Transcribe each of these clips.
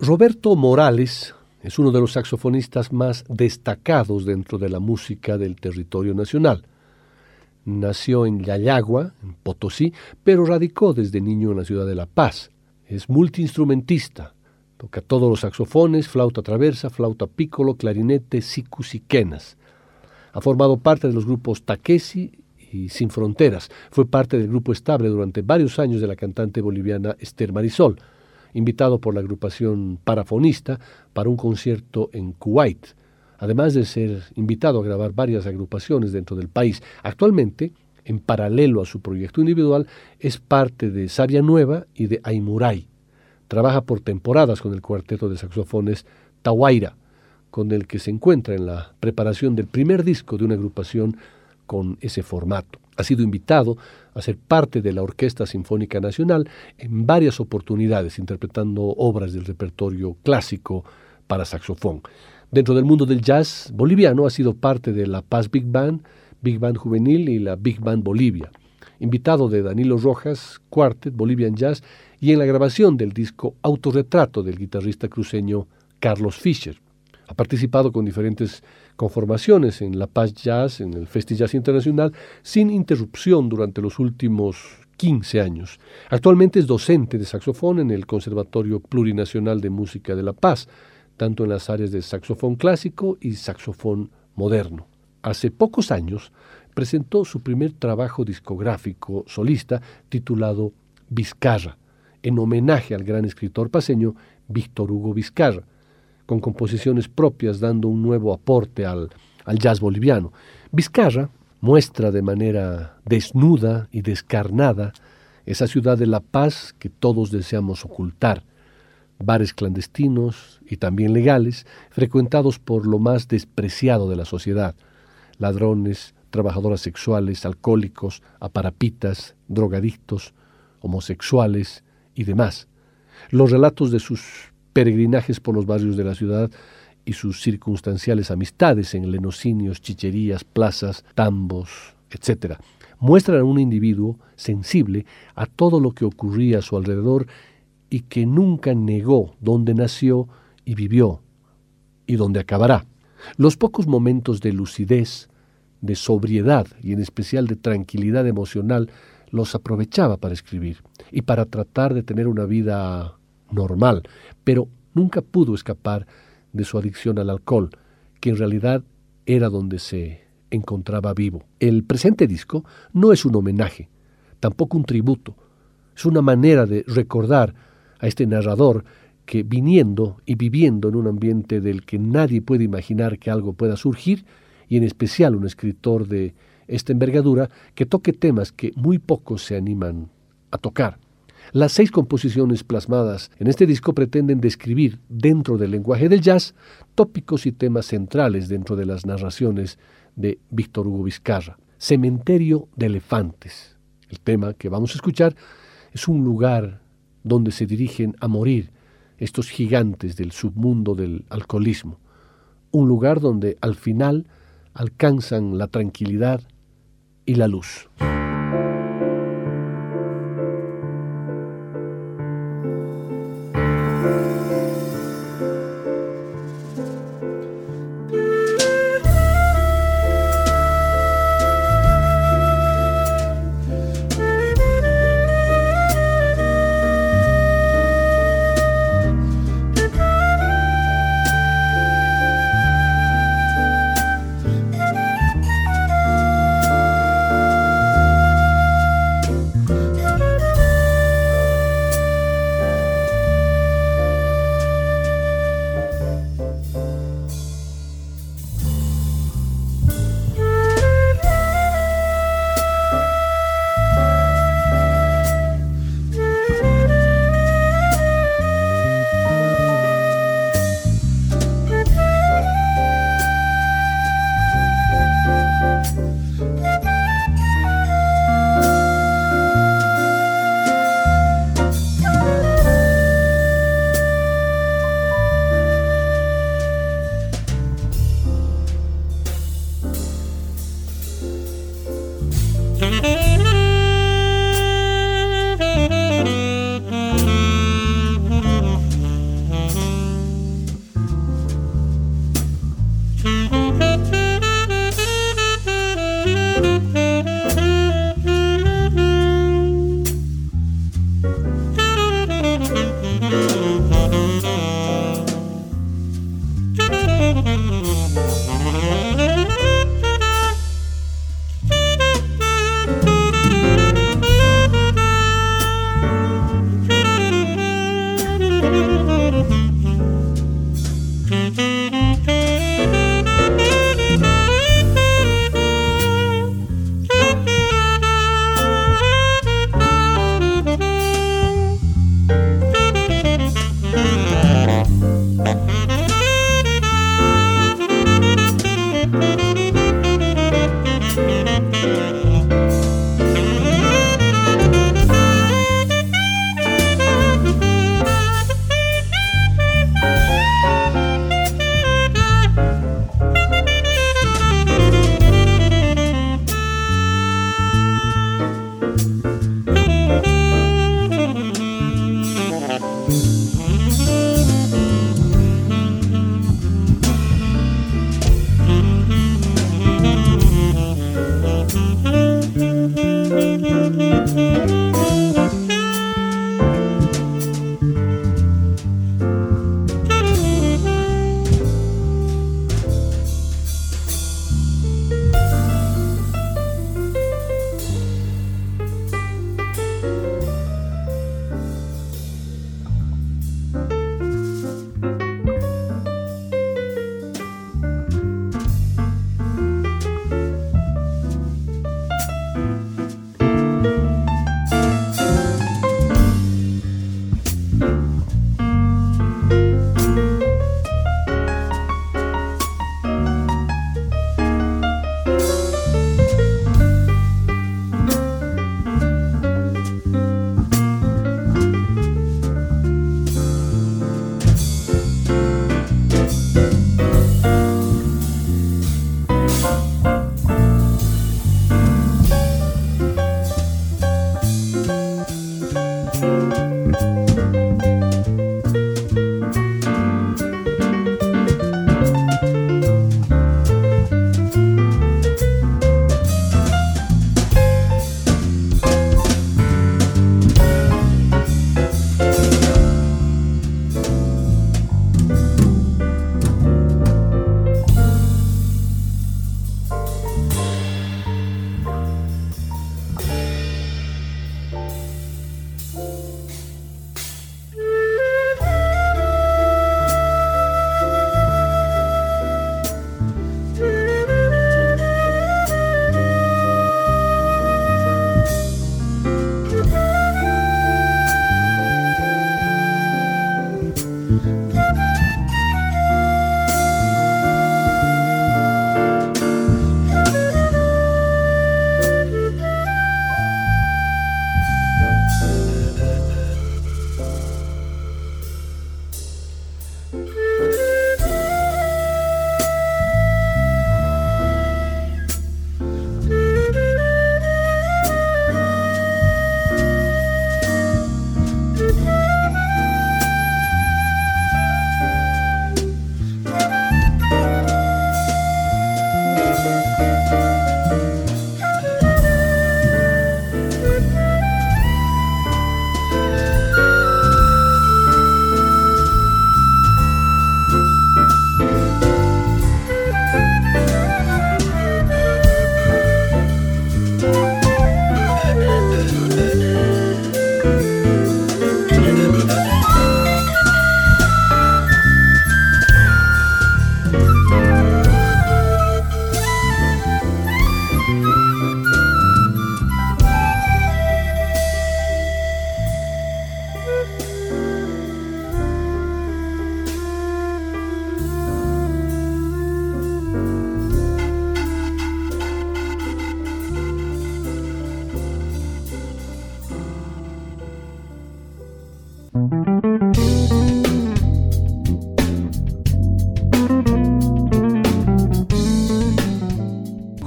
Roberto Morales es uno de los saxofonistas más destacados dentro de la música del territorio nacional. Nació en Yayagua, en Potosí, pero radicó desde niño en la ciudad de La Paz. Es multiinstrumentista. Toca todos los saxofones, flauta traversa, flauta piccolo, clarinete, sicus y quenas. Ha formado parte de los grupos Taquesi y Sin Fronteras. Fue parte del grupo estable durante varios años de la cantante boliviana Esther Marisol, invitado por la agrupación parafonista para un concierto en Kuwait además de ser invitado a grabar varias agrupaciones dentro del país. Actualmente, en paralelo a su proyecto individual, es parte de Sabia Nueva y de Aimuray. Trabaja por temporadas con el cuarteto de saxofones Tawaira, con el que se encuentra en la preparación del primer disco de una agrupación con ese formato. Ha sido invitado a ser parte de la Orquesta Sinfónica Nacional en varias oportunidades, interpretando obras del repertorio clásico para saxofón. Dentro del mundo del jazz boliviano ha sido parte de la Paz Big Band, Big Band Juvenil y la Big Band Bolivia. Invitado de Danilo Rojas, Quartet, Bolivian Jazz y en la grabación del disco Autorretrato del guitarrista cruceño Carlos Fischer. Ha participado con diferentes conformaciones en La Paz Jazz, en el Festival Jazz Internacional, sin interrupción durante los últimos 15 años. Actualmente es docente de saxofón en el Conservatorio Plurinacional de Música de La Paz tanto en las áreas de saxofón clásico y saxofón moderno. Hace pocos años presentó su primer trabajo discográfico solista titulado Vizcarra, en homenaje al gran escritor paseño Víctor Hugo Vizcarra, con composiciones propias dando un nuevo aporte al, al jazz boliviano. Vizcarra muestra de manera desnuda y descarnada esa ciudad de la paz que todos deseamos ocultar, bares clandestinos y también legales, frecuentados por lo más despreciado de la sociedad, ladrones, trabajadoras sexuales, alcohólicos, aparapitas, drogadictos, homosexuales y demás. Los relatos de sus peregrinajes por los barrios de la ciudad y sus circunstanciales amistades en lenocinios, chicherías, plazas, tambos, etc., muestran a un individuo sensible a todo lo que ocurría a su alrededor y que nunca negó dónde nació y vivió y dónde acabará. Los pocos momentos de lucidez, de sobriedad y en especial de tranquilidad emocional los aprovechaba para escribir y para tratar de tener una vida normal, pero nunca pudo escapar de su adicción al alcohol, que en realidad era donde se encontraba vivo. El presente disco no es un homenaje, tampoco un tributo, es una manera de recordar a este narrador que viniendo y viviendo en un ambiente del que nadie puede imaginar que algo pueda surgir, y en especial un escritor de esta envergadura que toque temas que muy pocos se animan a tocar. Las seis composiciones plasmadas en este disco pretenden describir, dentro del lenguaje del jazz, tópicos y temas centrales dentro de las narraciones de Víctor Hugo Vizcarra. Cementerio de Elefantes. El tema que vamos a escuchar es un lugar donde se dirigen a morir estos gigantes del submundo del alcoholismo, un lugar donde al final alcanzan la tranquilidad y la luz.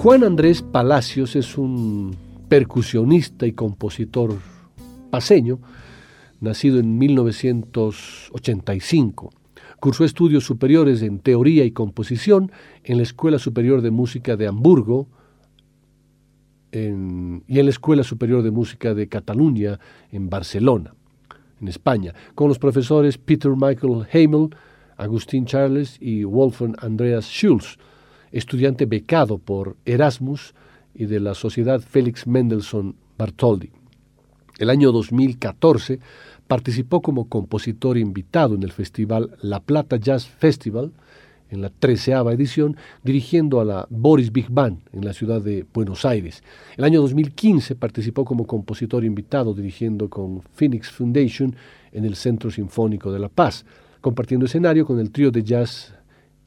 Juan Andrés Palacios es un percusionista y compositor paseño, nacido en 1985. Cursó estudios superiores en teoría y composición en la Escuela Superior de Música de Hamburgo y en la Escuela Superior de Música de Cataluña en Barcelona, en España, con los profesores Peter Michael Hamel, Agustín Charles y Wolfgang Andreas Schulz estudiante becado por Erasmus y de la Sociedad Félix Mendelssohn Bartholdy. El año 2014 participó como compositor invitado en el festival La Plata Jazz Festival, en la treceava edición, dirigiendo a la Boris Big Band en la ciudad de Buenos Aires. El año 2015 participó como compositor invitado dirigiendo con Phoenix Foundation en el Centro Sinfónico de La Paz, compartiendo escenario con el trío de jazz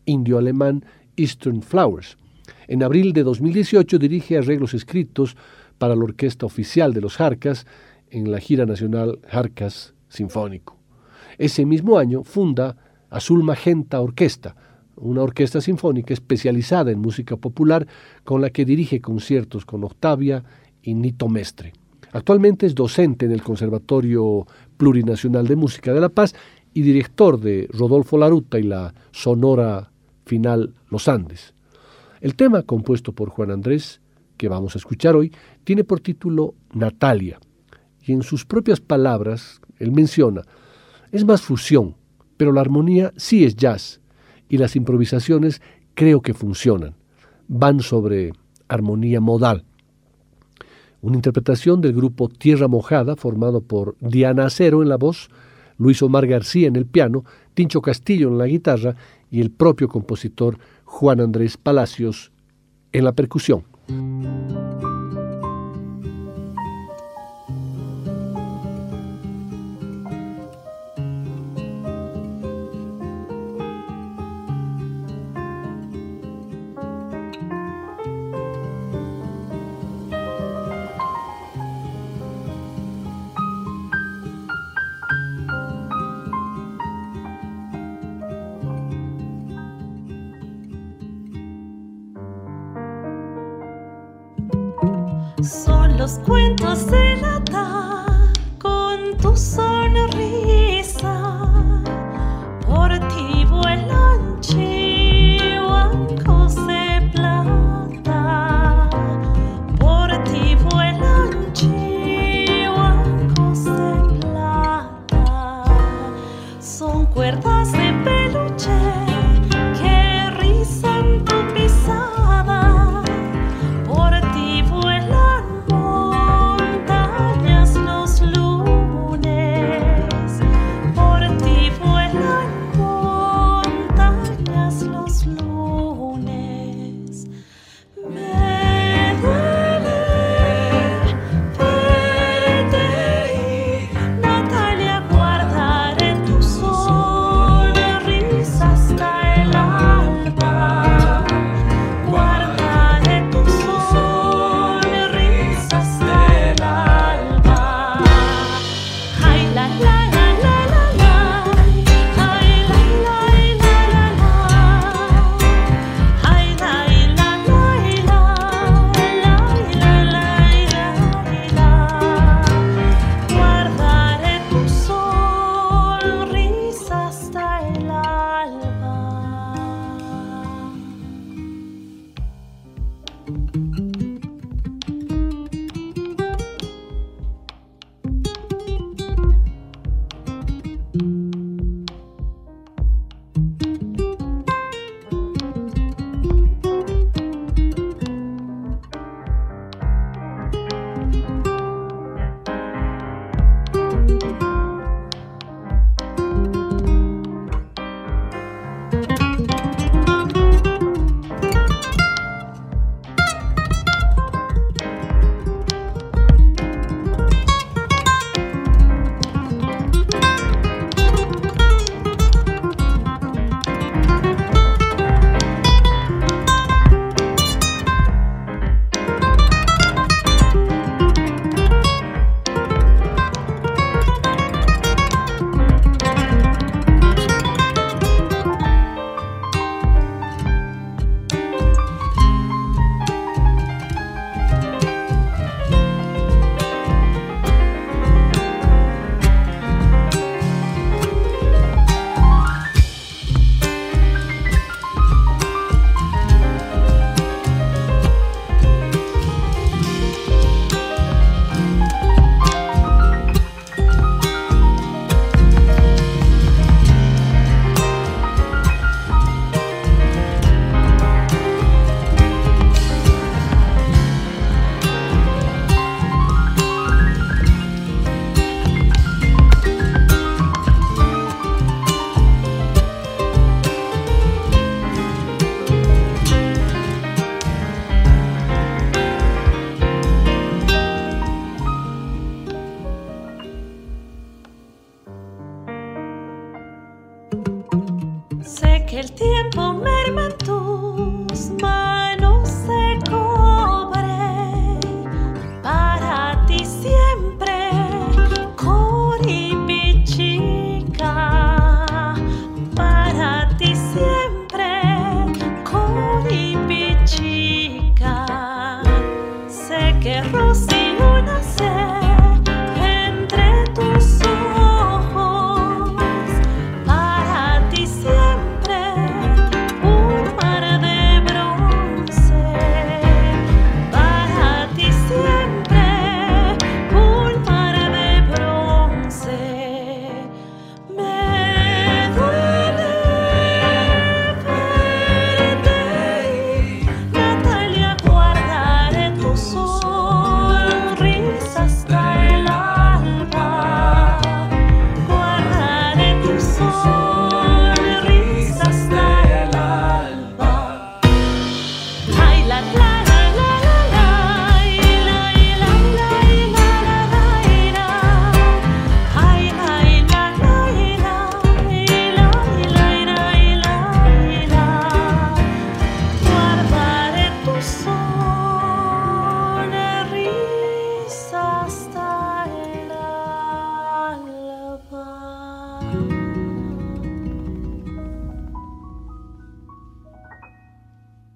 indio-alemán Eastern Flowers. En abril de 2018 dirige arreglos escritos para la orquesta oficial de los Jarcas en la gira nacional Jarcas Sinfónico. Ese mismo año funda Azul Magenta Orquesta, una orquesta sinfónica especializada en música popular con la que dirige conciertos con Octavia y Nito Mestre. Actualmente es docente en el Conservatorio Plurinacional de Música de La Paz y director de Rodolfo Laruta y la Sonora final Los Andes. El tema compuesto por Juan Andrés, que vamos a escuchar hoy, tiene por título Natalia, y en sus propias palabras él menciona, es más fusión, pero la armonía sí es jazz, y las improvisaciones creo que funcionan, van sobre armonía modal. Una interpretación del grupo Tierra Mojada, formado por Diana Acero en la voz, Luis Omar García en el piano, Tincho Castillo en la guitarra y el propio compositor Juan Andrés Palacios en la percusión. Los cuentos de la con tu sonrisa.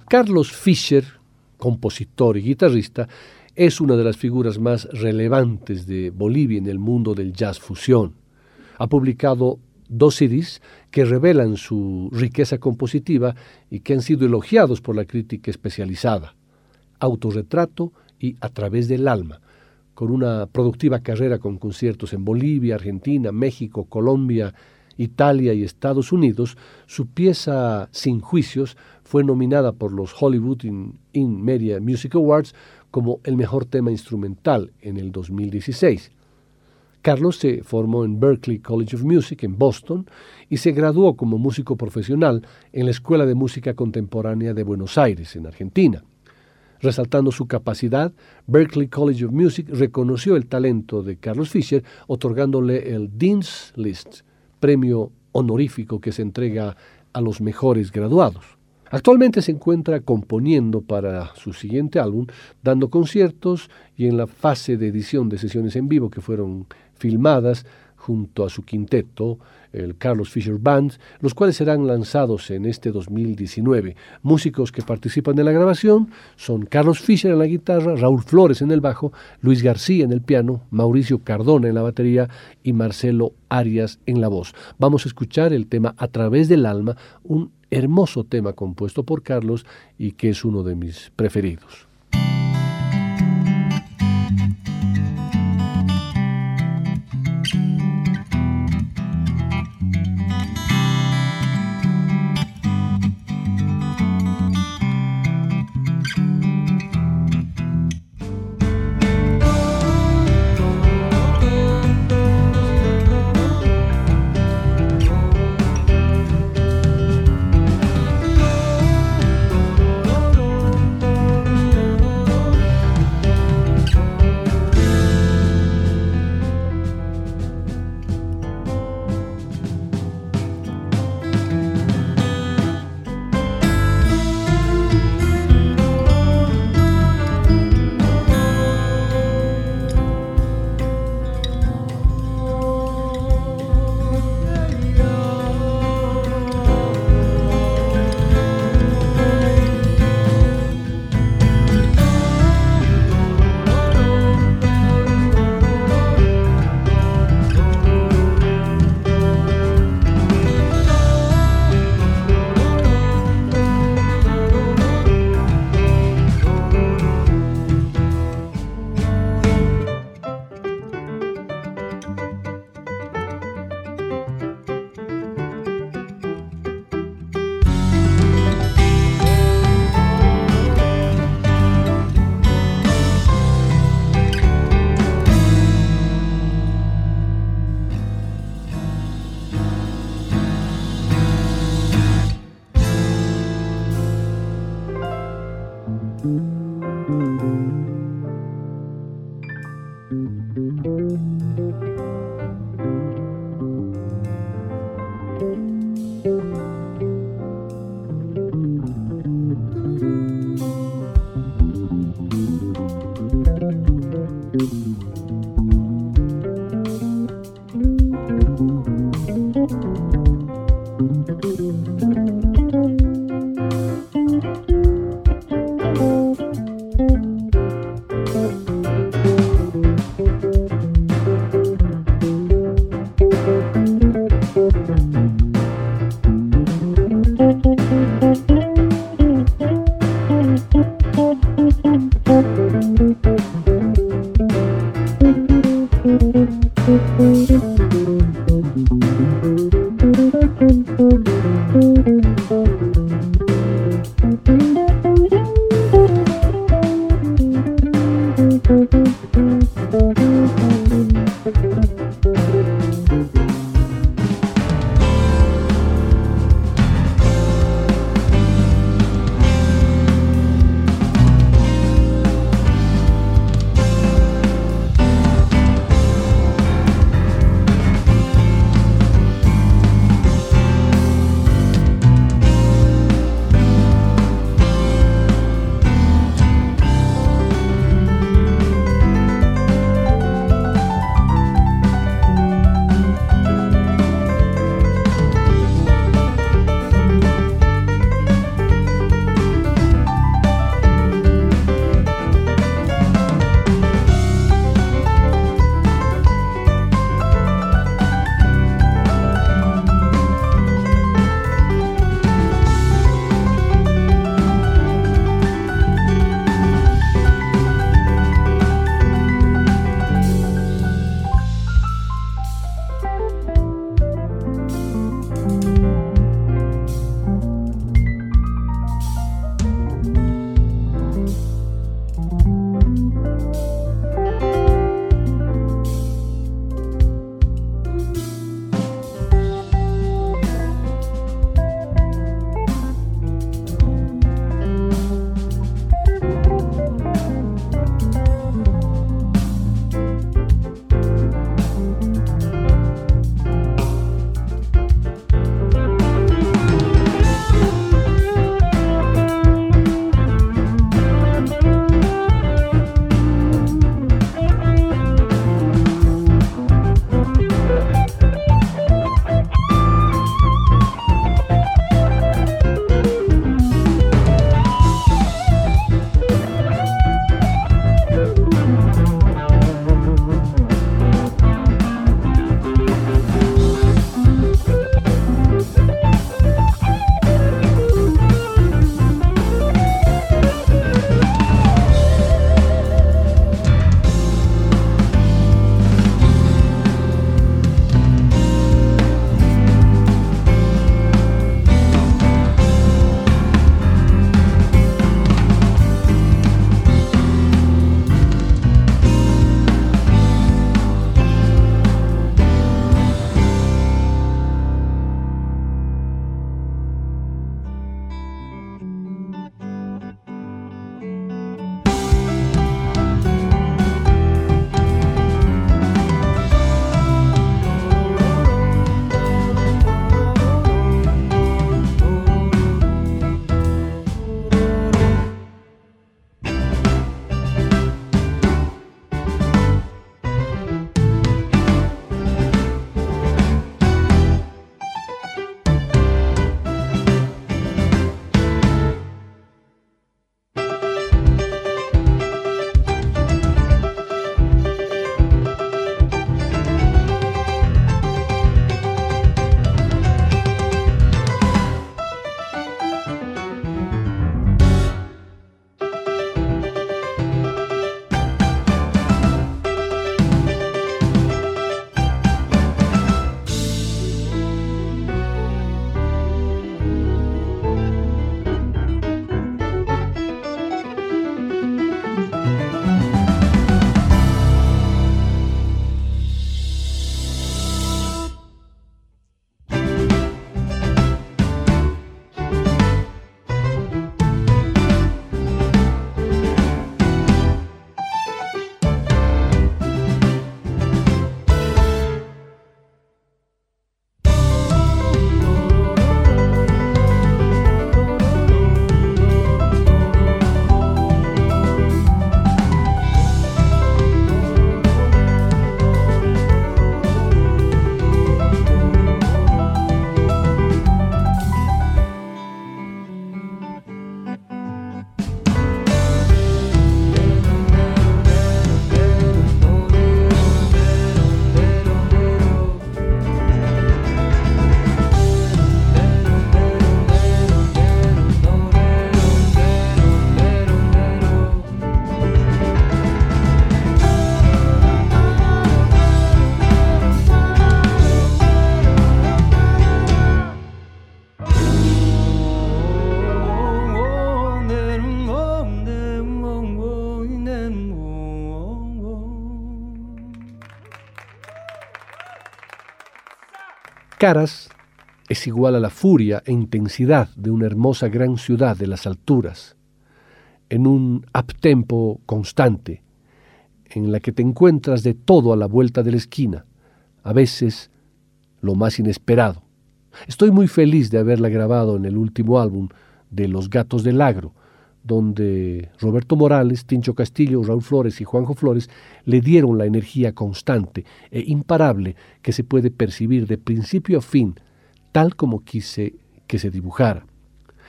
Carlos Fischer, compositor y guitarrista, es una de las figuras más relevantes de Bolivia en el mundo del jazz fusión. Ha publicado dos CDs que revelan su riqueza compositiva y que han sido elogiados por la crítica especializada. Autorretrato y A través del alma, con una productiva carrera con conciertos en Bolivia, Argentina, México, Colombia, Italia y Estados Unidos, su pieza Sin Juicios fue nominada por los Hollywood in, Media Music Awards como el mejor tema instrumental en el 2016. Carlos se formó en Berklee College of Music en Boston y se graduó como músico profesional en la Escuela de Música Contemporánea de Buenos Aires, en Argentina. Resaltando su capacidad, Berklee College of Music reconoció el talento de Carlos Fischer otorgándole el Dean's List, premio honorífico que se entrega a los mejores graduados. Actualmente se encuentra componiendo para su siguiente álbum, dando conciertos y en la fase de edición de sesiones en vivo que fueron filmadas junto a su quinteto, el Carlos Fischer Band, los cuales serán lanzados en este 2019. Músicos que participan en la grabación son Carlos Fischer en la guitarra, Raúl Flores en el bajo, Luis García en el piano, Mauricio Cardona en la batería y Marcelo Arias en la voz. Vamos a escuchar el tema A través del alma, un hermoso tema compuesto por Carlos y que es uno de mis preferidos. Caras es igual a la furia e intensidad de una hermosa gran ciudad de las alturas, en un uptempo constante, en la que te encuentras de todo a la vuelta de la esquina, a veces lo más inesperado. Estoy muy feliz de haberla grabado en el último álbum de Los Gatos del Agro, donde Roberto Morales, Tincho Castillo, Raúl Flores y Juanjo Flores le dieron la energía constante e imparable que se puede percibir de principio a fin, tal como quise que se dibujara.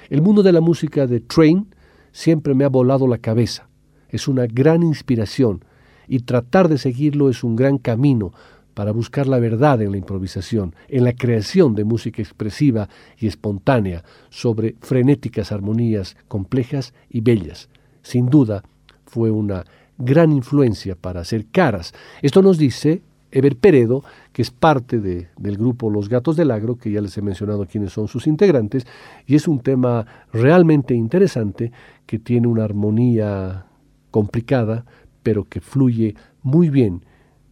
El mundo de la música de Train siempre me ha volado la cabeza. Es una gran inspiración y tratar de seguirlo es un gran camino para buscar la verdad en la improvisación, en la creación de música expresiva y espontánea sobre frenéticas armonías complejas y bellas. Sin duda, fue una gran influencia para hacer caras. Esto nos dice Eber Peredo, que es parte de, del grupo Los Gatos del Agro, que ya les he mencionado quiénes son sus integrantes, y es un tema realmente interesante que tiene una armonía complicada, pero que fluye muy bien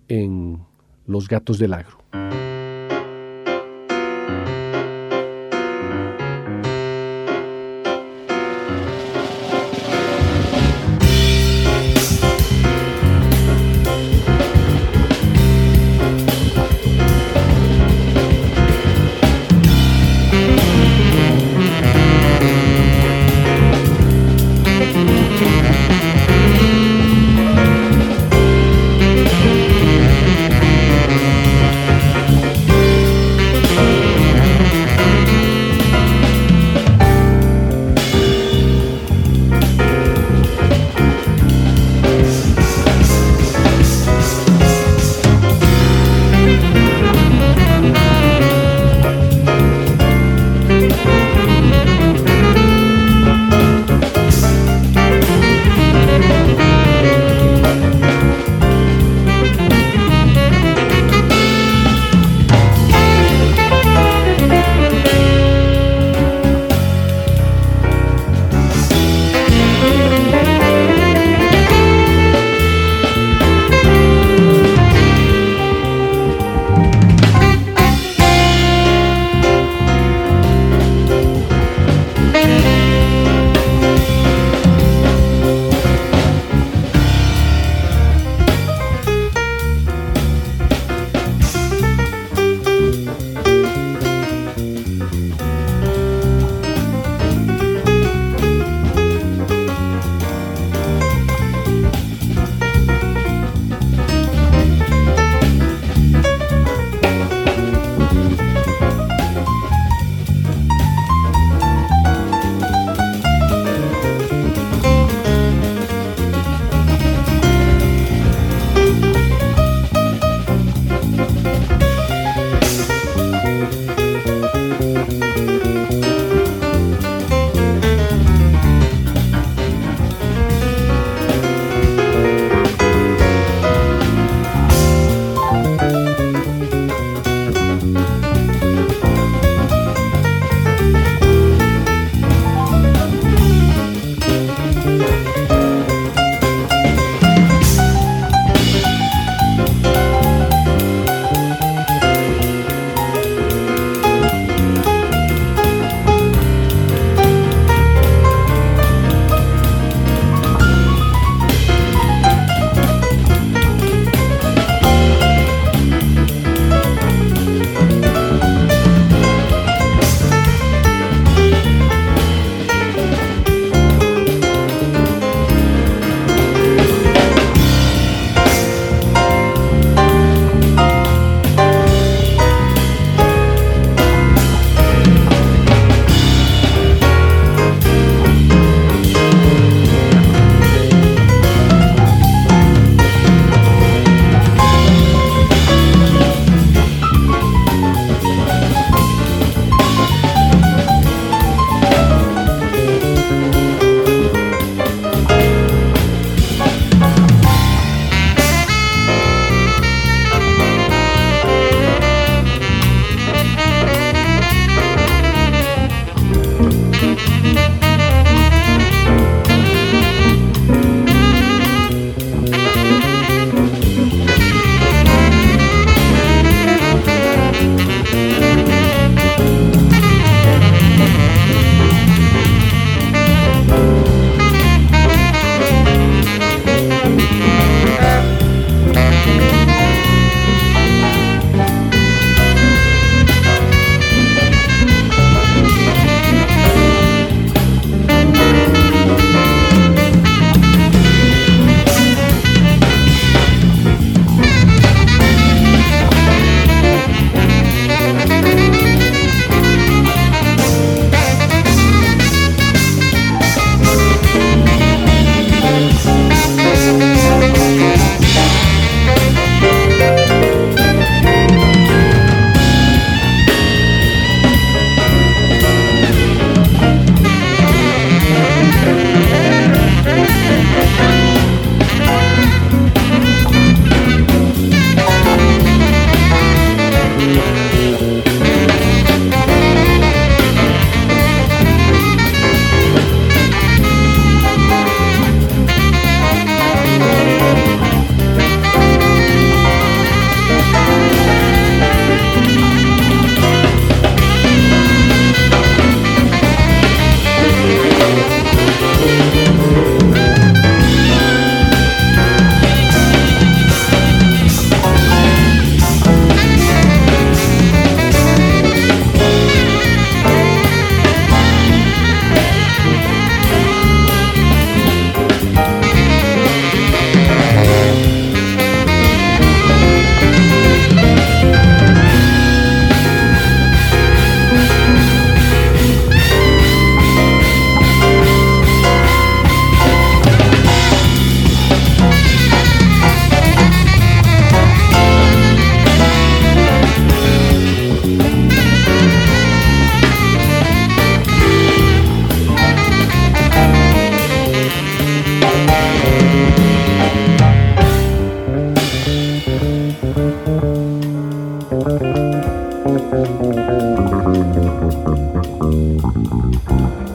en los gatos del agro. you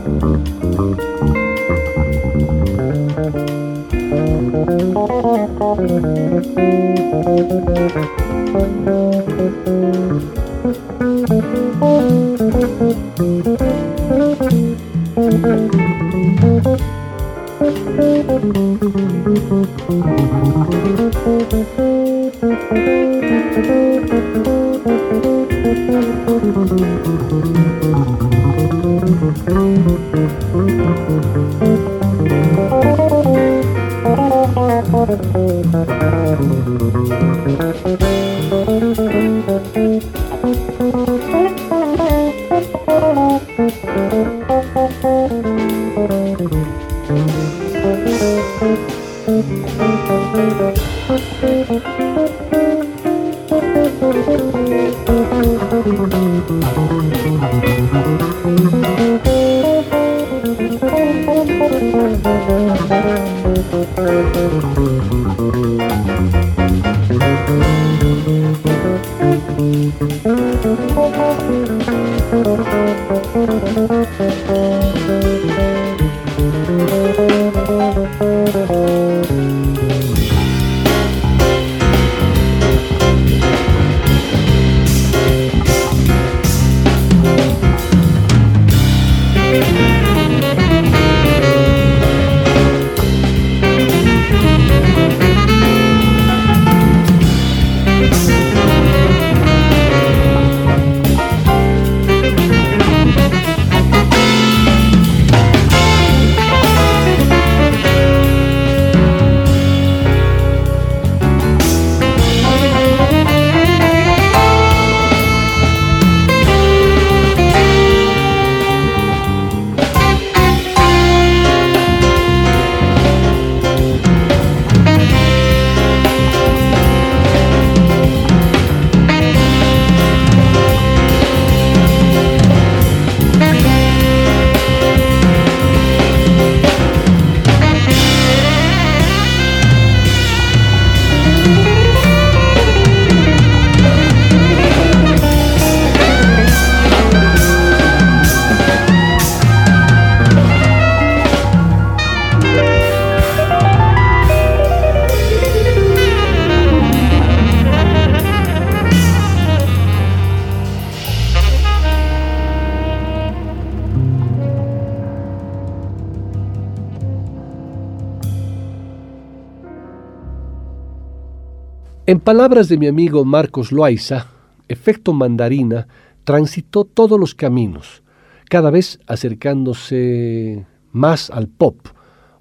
En palabras de mi amigo Marcos Loaiza, Efecto Mandarina transitó todos los caminos, cada vez acercándose más al pop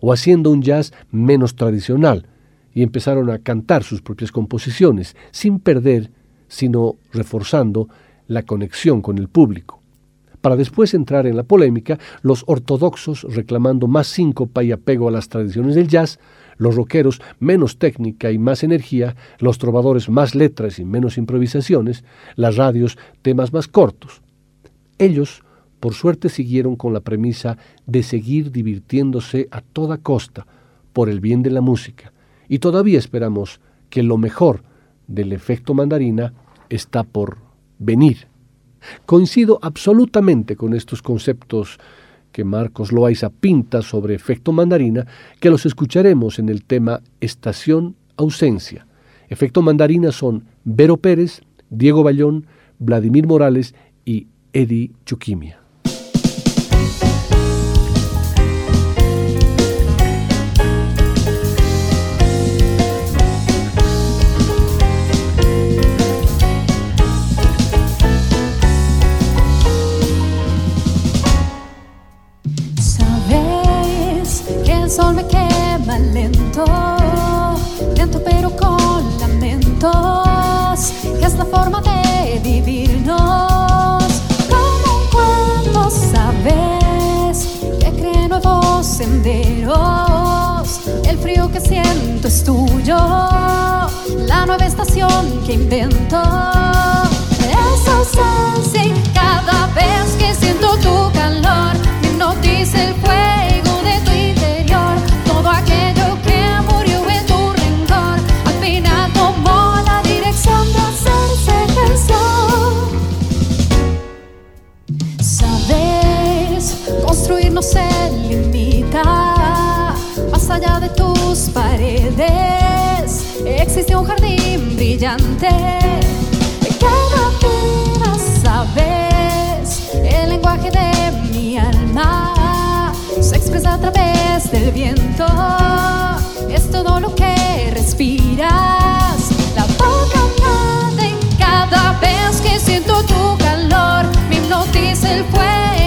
o haciendo un jazz menos tradicional, y empezaron a cantar sus propias composiciones, sin perder, sino reforzando la conexión con el público. Para después entrar en la polémica, los ortodoxos reclamando más síncopa y apego a las tradiciones del jazz, los rockeros menos técnica y más energía, los trovadores más letras y menos improvisaciones, las radios temas más cortos. Ellos, por suerte, siguieron con la premisa de seguir divirtiéndose a toda costa por el bien de la música, y todavía esperamos que lo mejor del efecto mandarina está por venir. Coincido absolutamente con estos conceptos que Marcos Loaiza pinta sobre efecto mandarina, que los escucharemos en el tema Estación Ausencia. Efecto mandarina son Vero Pérez, Diego Bayón, Vladimir Morales y Eddie Chuquimia. Lamentos, que es la forma de vivirnos. Como un sabes que cree nuevos senderos, el frío que siento es tuyo, la nueva estación que invento. Es ausencia y cada vez que siento tu calor, me hipnotiza el fuego de tu interior. Todo aquello que un jardín brillante que vida sabes. El lenguaje de mi alma se expresa a través del viento. Es todo lo que respiras. La boca arde cada vez que siento tu calor. Me hipnotiza el fuego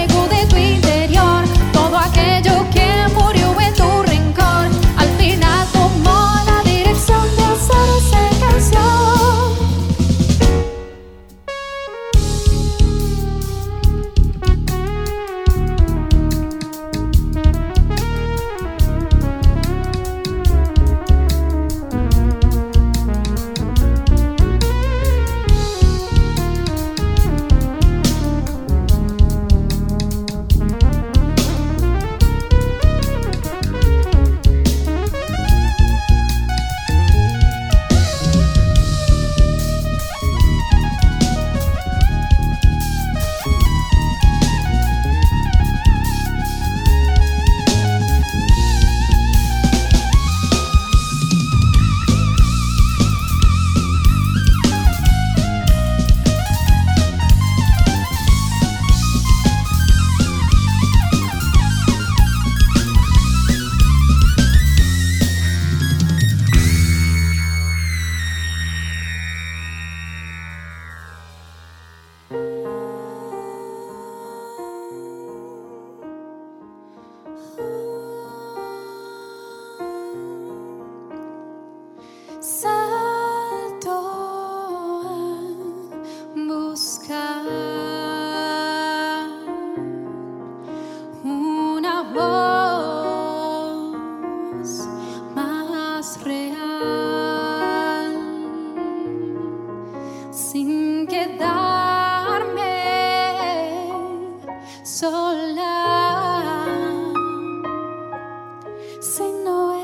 si no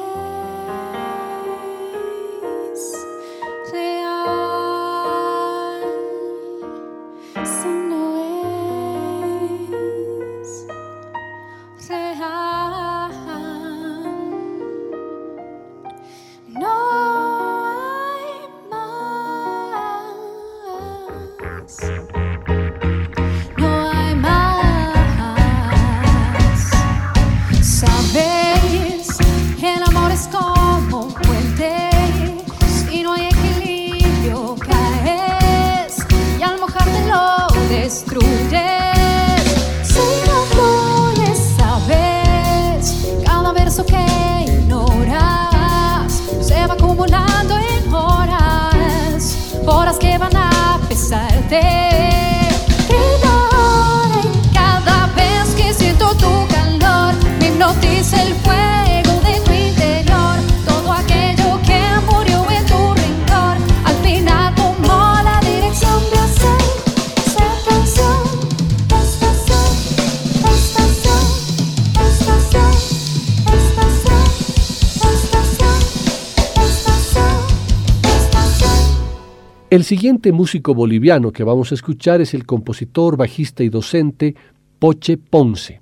siguiente músico boliviano que vamos a escuchar es el compositor, bajista y docente Poche Ponce.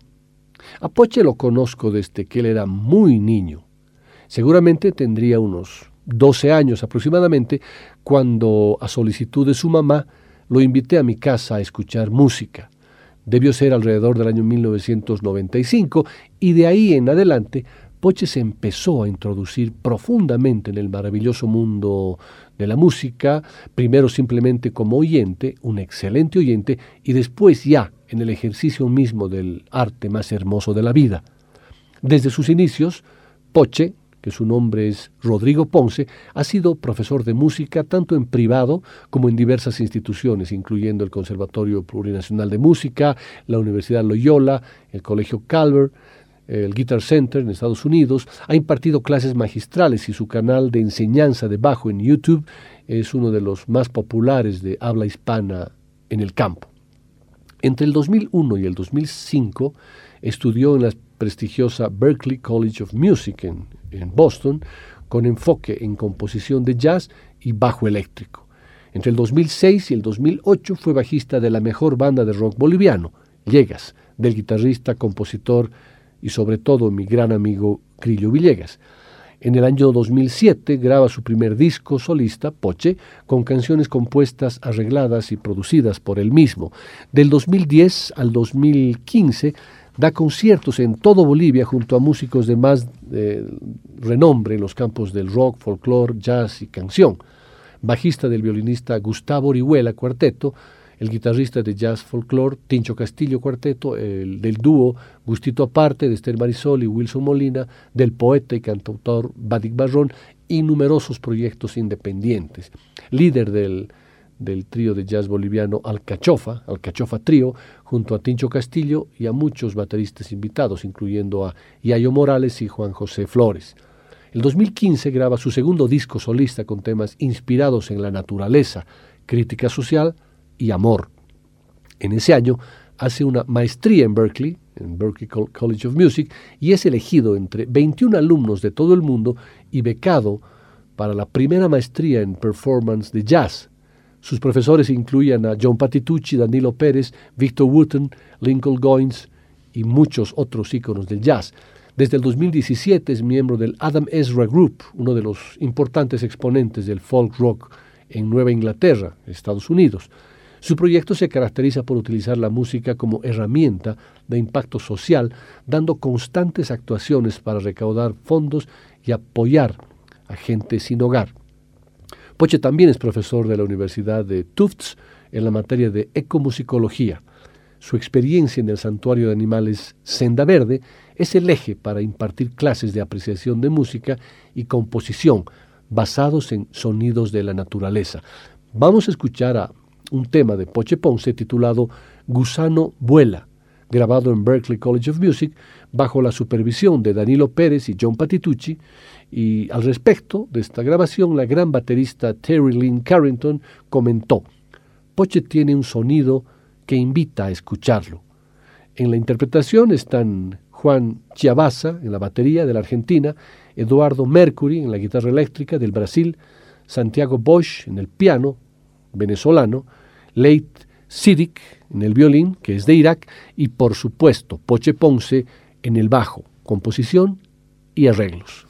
A Poche lo conozco desde que él era muy niño. Seguramente tendría unos 12 años aproximadamente cuando, a solicitud de su mamá, lo invité a mi casa a escuchar música. Debió ser alrededor del año 1995 y de ahí en adelante Poche se empezó a introducir profundamente en el maravilloso mundo de la música, primero simplemente como oyente, un excelente oyente, y después ya en el ejercicio mismo del arte más hermoso de la vida. Desde sus inicios, Poche, que su nombre es Rodrigo Ponce, ha sido profesor de música tanto en privado como en diversas instituciones, incluyendo el Conservatorio Plurinacional de Música, la Universidad Loyola, el Colegio Calvert, el Guitar Center en Estados Unidos, ha impartido clases magistrales y su canal de enseñanza de bajo en YouTube es uno de los más populares de habla hispana en el campo. Entre el 2001 y el 2005 estudió en la prestigiosa Berklee College of Music en, Boston con enfoque en composición de jazz y bajo eléctrico. Entre el 2006 y el 2008 fue bajista de la mejor banda de rock boliviano, Llegas, del guitarrista, compositor y sobre todo mi gran amigo Crillo Villegas. En el año 2007 graba su primer disco solista, Poche, con canciones compuestas, arregladas y producidas por él mismo. Del 2010 al 2015 da conciertos en todo Bolivia junto a músicos de más eh, renombre en los campos del rock, folclore, jazz y canción. Bajista del violinista Gustavo Orihuela Cuarteto, el guitarrista de jazz folklore Tincho Castillo Cuarteto, el del dúo Gustito Aparte de Esther Marisol y Wilson Molina, del poeta y cantautor Badik Barrón y numerosos proyectos independientes. Líder del, del trío de jazz boliviano Alcachofa, Alcachofa Trío, junto a Tincho Castillo y a muchos bateristas invitados, incluyendo a Yayo Morales y Juan José Flores. El 2015 graba su segundo disco solista con temas inspirados en la naturaleza, crítica social, y amor. En ese año hace una maestría en Berkeley, en Berkeley College of Music, y es elegido entre 21 alumnos de todo el mundo y becado para la primera maestría en performance de jazz. Sus profesores incluían a John Patitucci, Danilo Pérez, Victor Wooten, Lincoln Goins y muchos otros íconos del jazz. Desde el 2017 es miembro del Adam Ezra Group, uno de los importantes exponentes del folk rock en Nueva Inglaterra, Estados Unidos. Su proyecto se caracteriza por utilizar la música como herramienta de impacto social, dando constantes actuaciones para recaudar fondos y apoyar a gente sin hogar. Poche también es profesor de la Universidad de Tufts en la materia de ecomusicología. Su experiencia en el santuario de animales Senda Verde es el eje para impartir clases de apreciación de música y composición basados en sonidos de la naturaleza. Vamos a escuchar a un tema de Poche Ponce titulado Gusano Vuela, grabado en Berklee College of Music bajo la supervisión de Danilo Pérez y John Patitucci, y al respecto de esta grabación la gran baterista Terry Lynn Carrington comentó, Poche tiene un sonido que invita a escucharlo. En la interpretación están Juan Chiabaza en la batería de la Argentina, Eduardo Mercury en la guitarra eléctrica del Brasil, Santiago Bosch en el piano venezolano, Leit Sidik en el violín, que es de Irak, y por supuesto Poche Ponce en el bajo, composición y arreglos.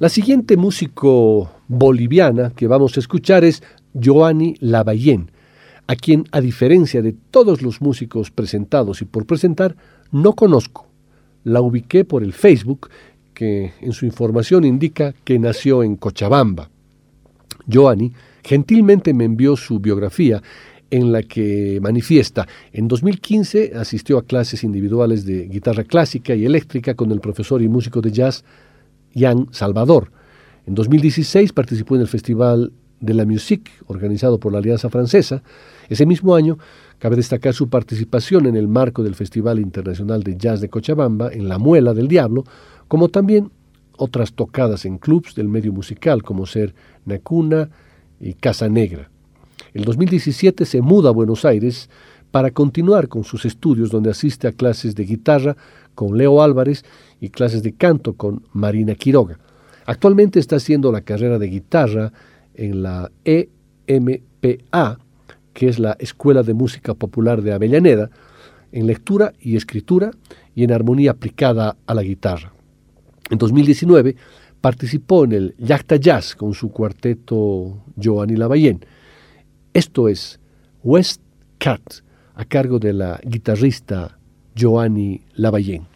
La siguiente músico boliviana que vamos a escuchar es Joanny Lavallén, a quien, a diferencia de todos los músicos presentados y por presentar, no conozco. La ubiqué por el Facebook, que en su información indica que nació en Cochabamba. Joanny gentilmente me envió su biografía en la que manifiesta, en 2015 asistió a clases individuales de guitarra clásica y eléctrica con el profesor y músico de jazz Jan Salvador. En 2016 participó en el Festival de la Musique, organizado por la Alianza Francesa. Ese mismo año, cabe destacar su participación en el marco del Festival Internacional de Jazz de Cochabamba, en La Muela del Diablo, como también otras tocadas en clubs del medio musical, como ser Nacuna y Casa Negra. El 2017 se muda a Buenos Aires para continuar con sus estudios, donde asiste a clases de guitarra con Leo Álvarez y clases de canto con Marina Quiroga. Actualmente está haciendo la carrera de guitarra en la EMPA, que es la Escuela de Música Popular de Avellaneda, en lectura y escritura y en armonía aplicada a la guitarra. En 2019 participó en el Yacta Jazz con su cuarteto Giovanni Lavallén. Esto es West Cat, a cargo de la guitarrista Giovanni Lavallén.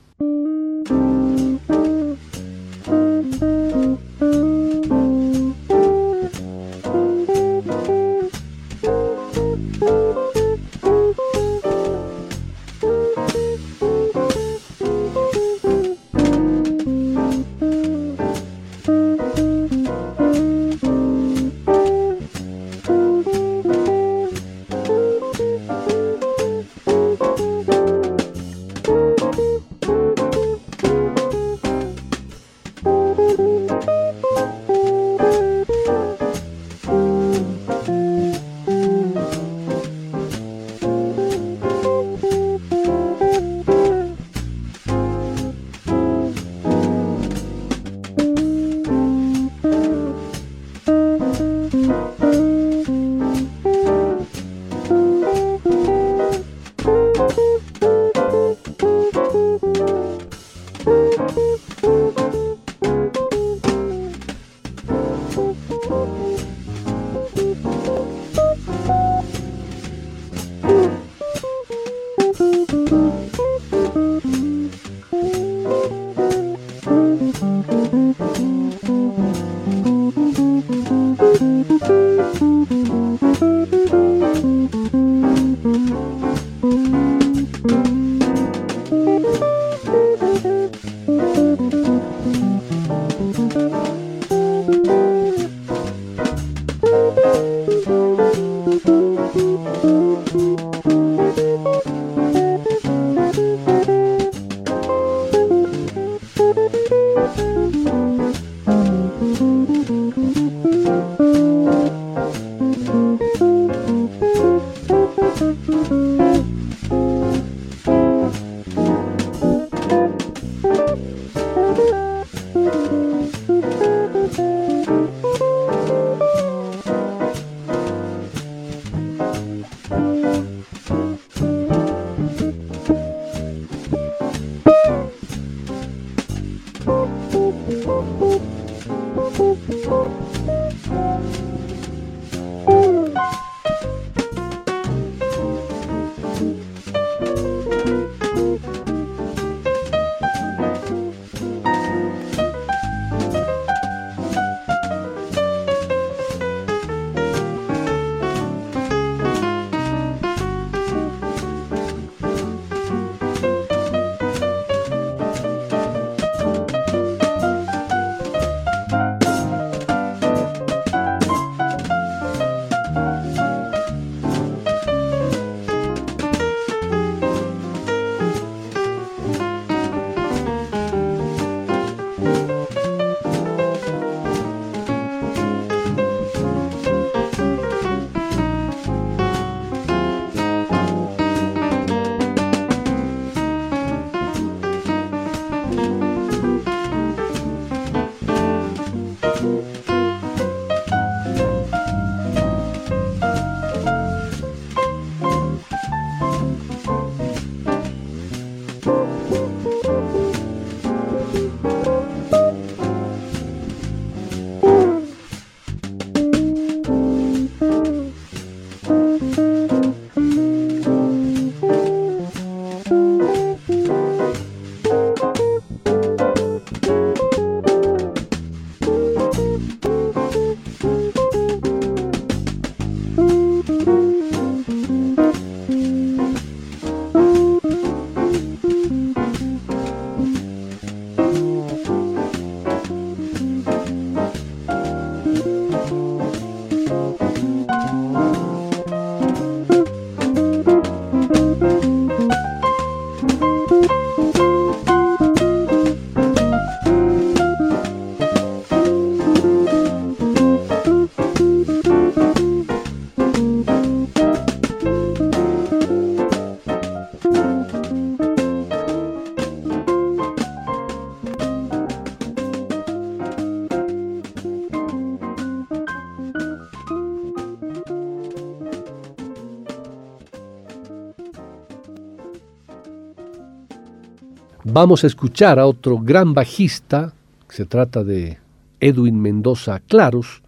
Vamos a escuchar a otro gran bajista, se trata de Edwin Mendoza Claros,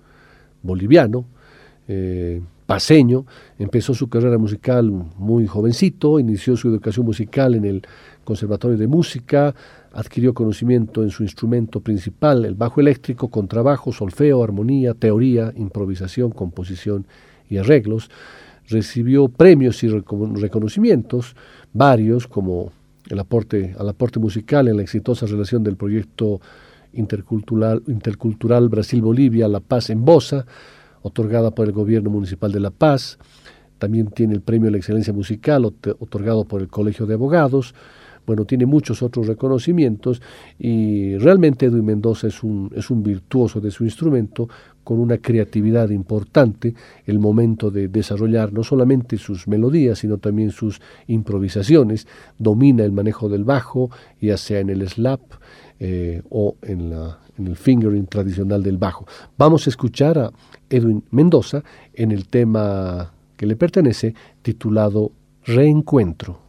boliviano, eh, paseño, empezó su carrera musical muy jovencito, inició su educación musical en el Conservatorio de Música, adquirió conocimiento en su instrumento principal, el bajo eléctrico, contrabajo, solfeo, armonía, teoría, improvisación, composición y arreglos. Recibió premios y reconocimientos, varios, como el aporte, al aporte musical en la exitosa relación del proyecto intercultural, intercultural Brasil-Bolivia, La Paz en Bosa, otorgada por el Gobierno Municipal de La Paz. También tiene el Premio a la Excelencia Musical, otorgado por el Colegio de Abogados. Bueno, tiene muchos otros reconocimientos y realmente Edwin Mendoza es un, es un virtuoso de su instrumento con una creatividad importante el momento de desarrollar no solamente sus melodías, sino también sus improvisaciones. Domina el manejo del bajo, ya sea en el slap eh, o en, la, en el fingering tradicional del bajo. Vamos a escuchar a Edwin Mendoza en el tema que le pertenece titulado Reencuentro.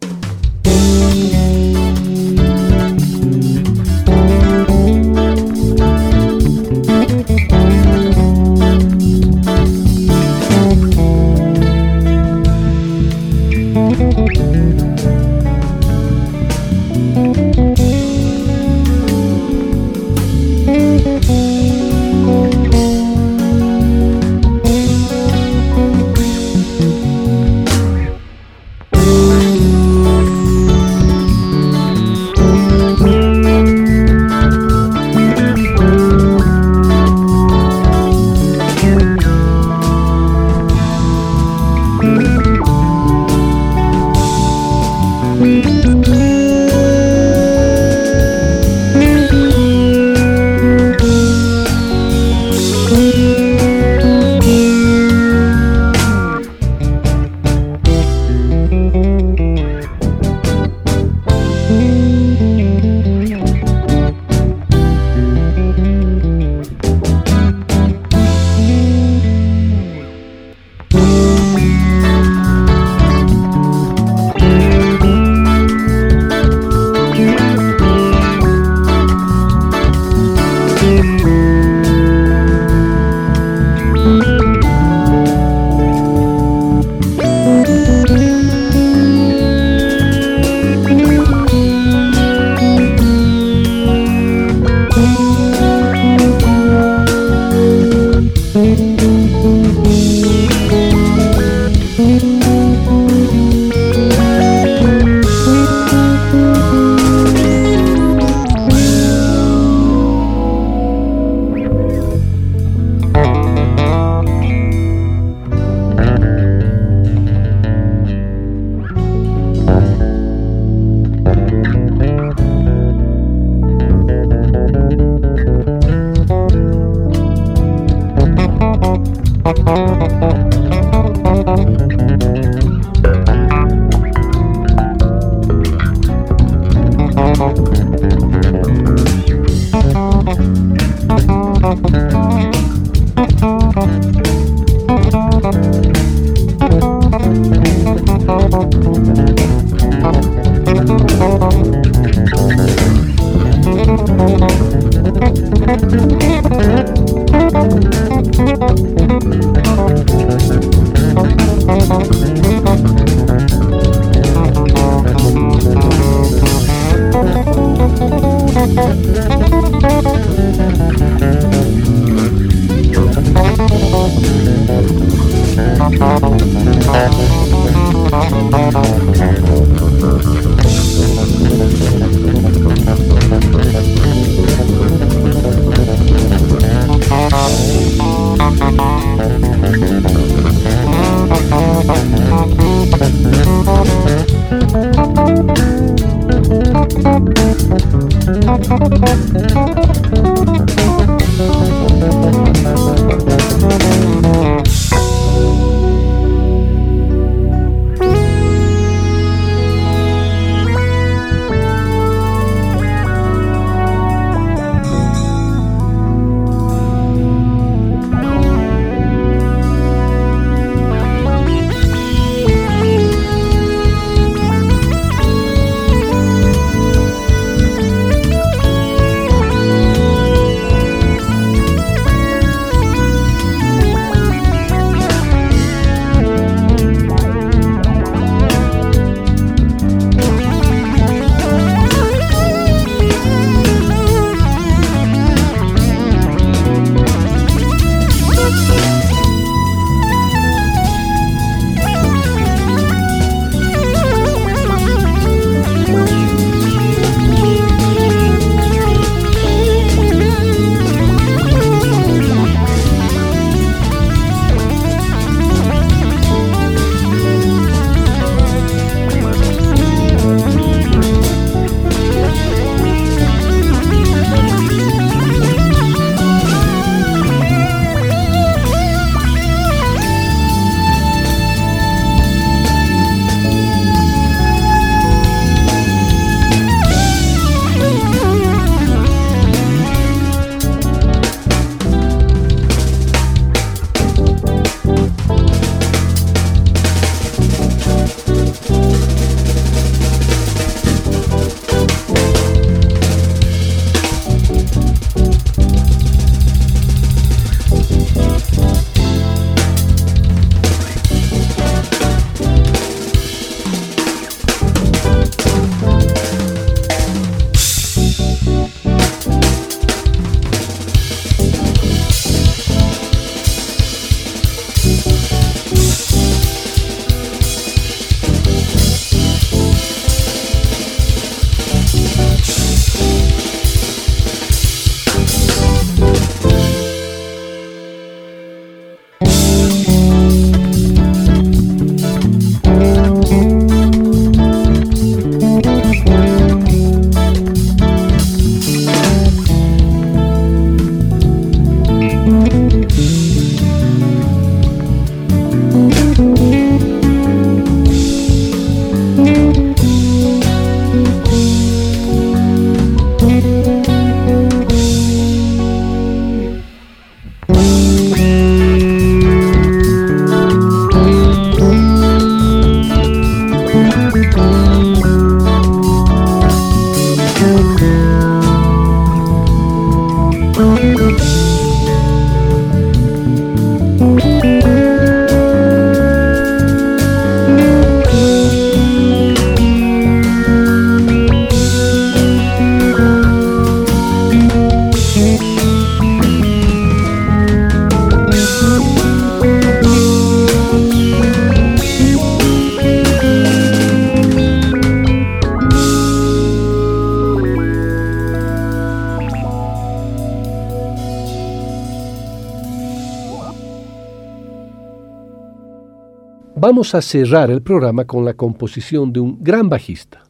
Vamos a cerrar el programa con la composición de un gran bajista,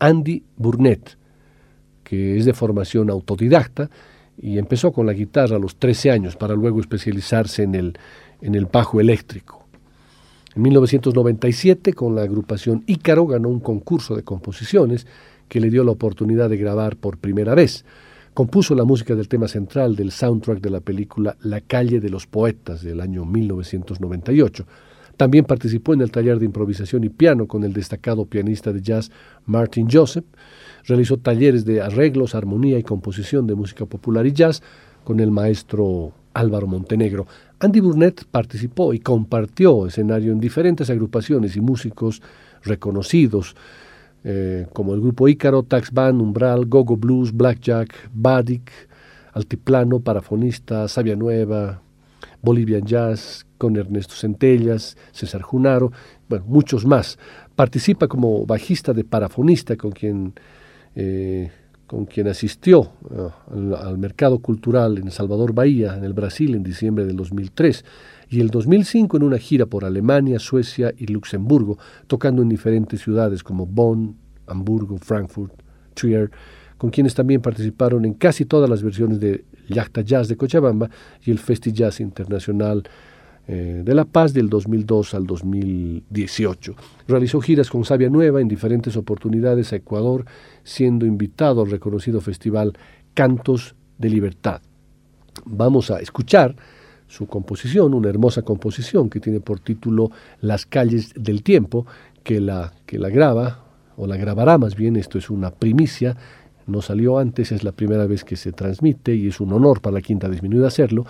Andy Burnett, que es de formación autodidacta y empezó con la guitarra a los 13 años para luego especializarse en el, en el bajo eléctrico. En 1997, con la agrupación Ícaro, ganó un concurso de composiciones que le dio la oportunidad de grabar por primera vez. Compuso la música del tema central del soundtrack de la película La calle de los poetas del año 1998. También participó en el taller de improvisación y piano con el destacado pianista de jazz Martin Joseph. Realizó talleres de arreglos, armonía y composición de música popular y jazz con el maestro Álvaro Montenegro. Andy Burnett participó y compartió escenario en diferentes agrupaciones y músicos reconocidos, eh, como el grupo Ícaro, Tax Band, Umbral, Gogo Blues, Blackjack, Badik, Altiplano, Parafonista, Sabia Nueva, Bolivian Jazz, con Ernesto Centellas, César Junaro, bueno, muchos más. Participa como bajista de Parafonista, con quien, eh, con quien asistió al, al, mercado cultural en Salvador Bahía, en el Brasil, en diciembre del 2003, y el 2005 en una gira por Alemania, Suecia y Luxemburgo, tocando en diferentes ciudades como Bonn, Hamburgo, Frankfurt, Trier, con quienes también participaron en casi todas las versiones de Yachta Jazz de Cochabamba y el Festi Jazz Internacional eh, de La Paz del 2002 al 2018. Realizó giras con Sabia Nueva en diferentes oportunidades a Ecuador, siendo invitado al reconocido festival Cantos de Libertad. Vamos a escuchar su composición, una hermosa composición que tiene por título Las calles del tiempo, que la, que la graba, o la grabará más bien, esto es una primicia, no salió antes, es la primera vez que se transmite y es un honor para la Quinta Disminuida hacerlo.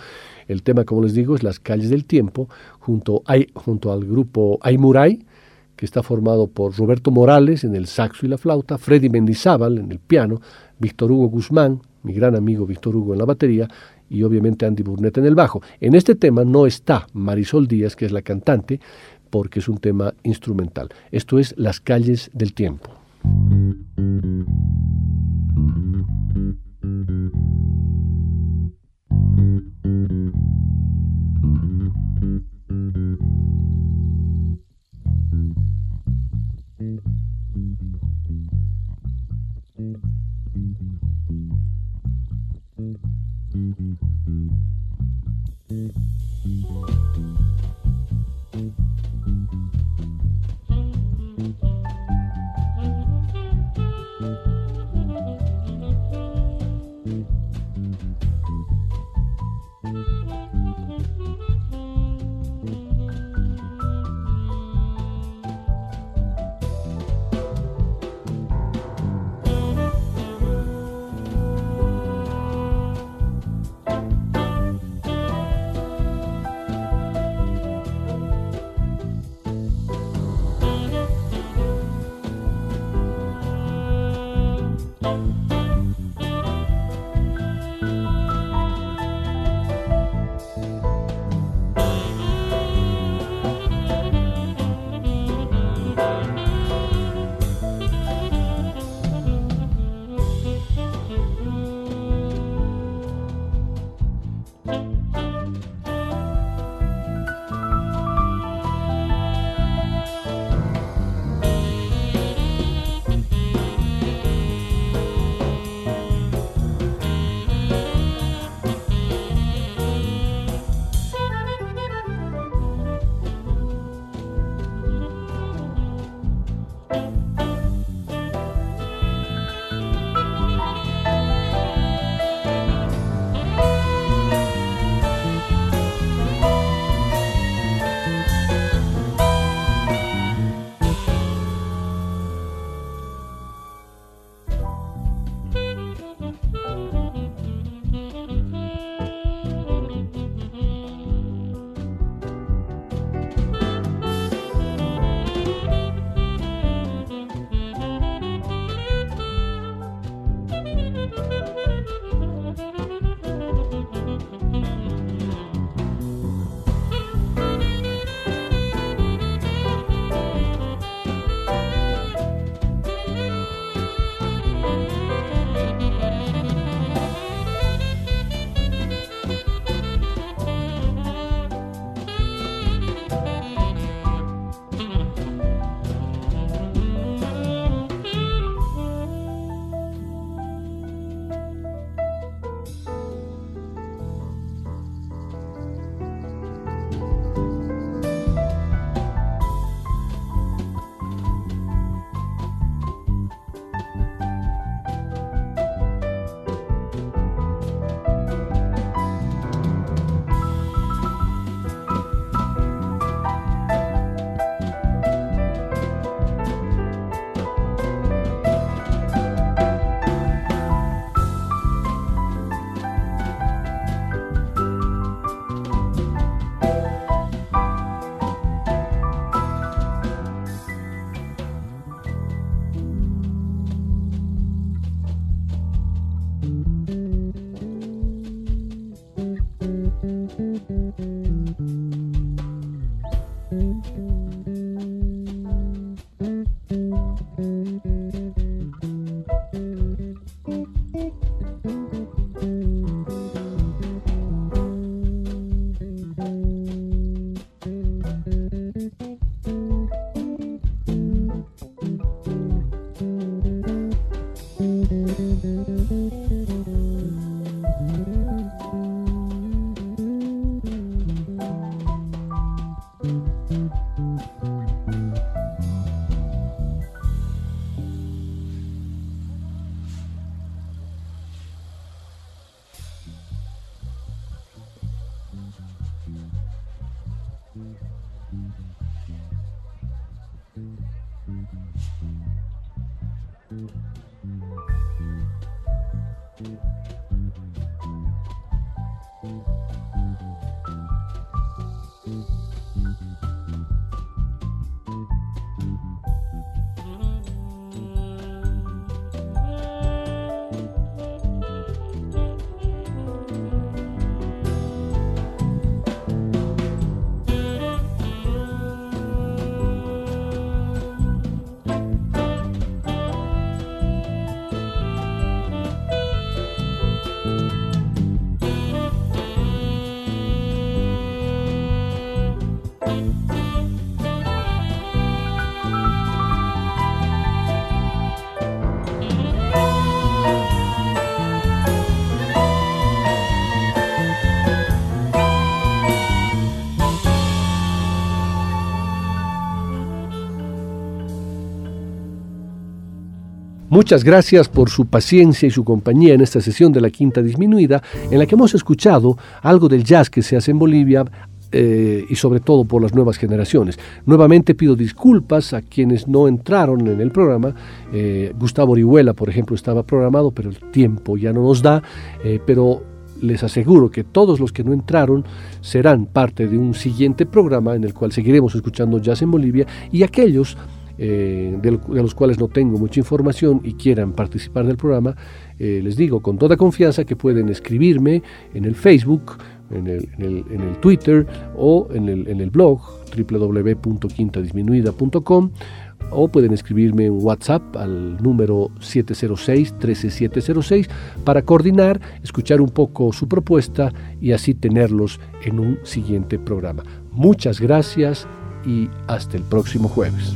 El tema, como les digo, es Las calles del tiempo, junto, junto al grupo Aymuray, que está formado por Roberto Morales en el saxo y la flauta, Freddy Mendizábal en el piano, Víctor Hugo Guzmán, mi gran amigo Víctor Hugo en la batería, y obviamente Andy Burnett en el bajo. En este tema no está Marisol Díaz, que es la cantante, porque es un tema instrumental. Esto es Las calles del tiempo. Thank mm -hmm. you. Muchas gracias por su paciencia y su compañía en esta sesión de la Quinta Disminuida, en la que hemos escuchado algo del jazz que se hace en Bolivia eh, y sobre todo por las nuevas generaciones. Nuevamente pido disculpas a quienes no entraron en el programa. Eh, Gustavo Orihuela, por ejemplo, estaba programado, pero el tiempo ya no nos da. eh, pero les aseguro que todos los que no entraron serán parte de un siguiente programa en el cual seguiremos escuchando jazz en Bolivia y aquellos eh, de, lo- de los cuales no tengo mucha información y quieran participar del programa, eh, les digo con toda confianza que pueden escribirme en el Facebook, en el, en el- en el Twitter o en el, en el blog www.quintadisminuida.com o pueden escribirme en WhatsApp al número 706-13706 para coordinar, escuchar un poco su propuesta y así tenerlos en un siguiente programa. Muchas gracias y hasta el próximo jueves.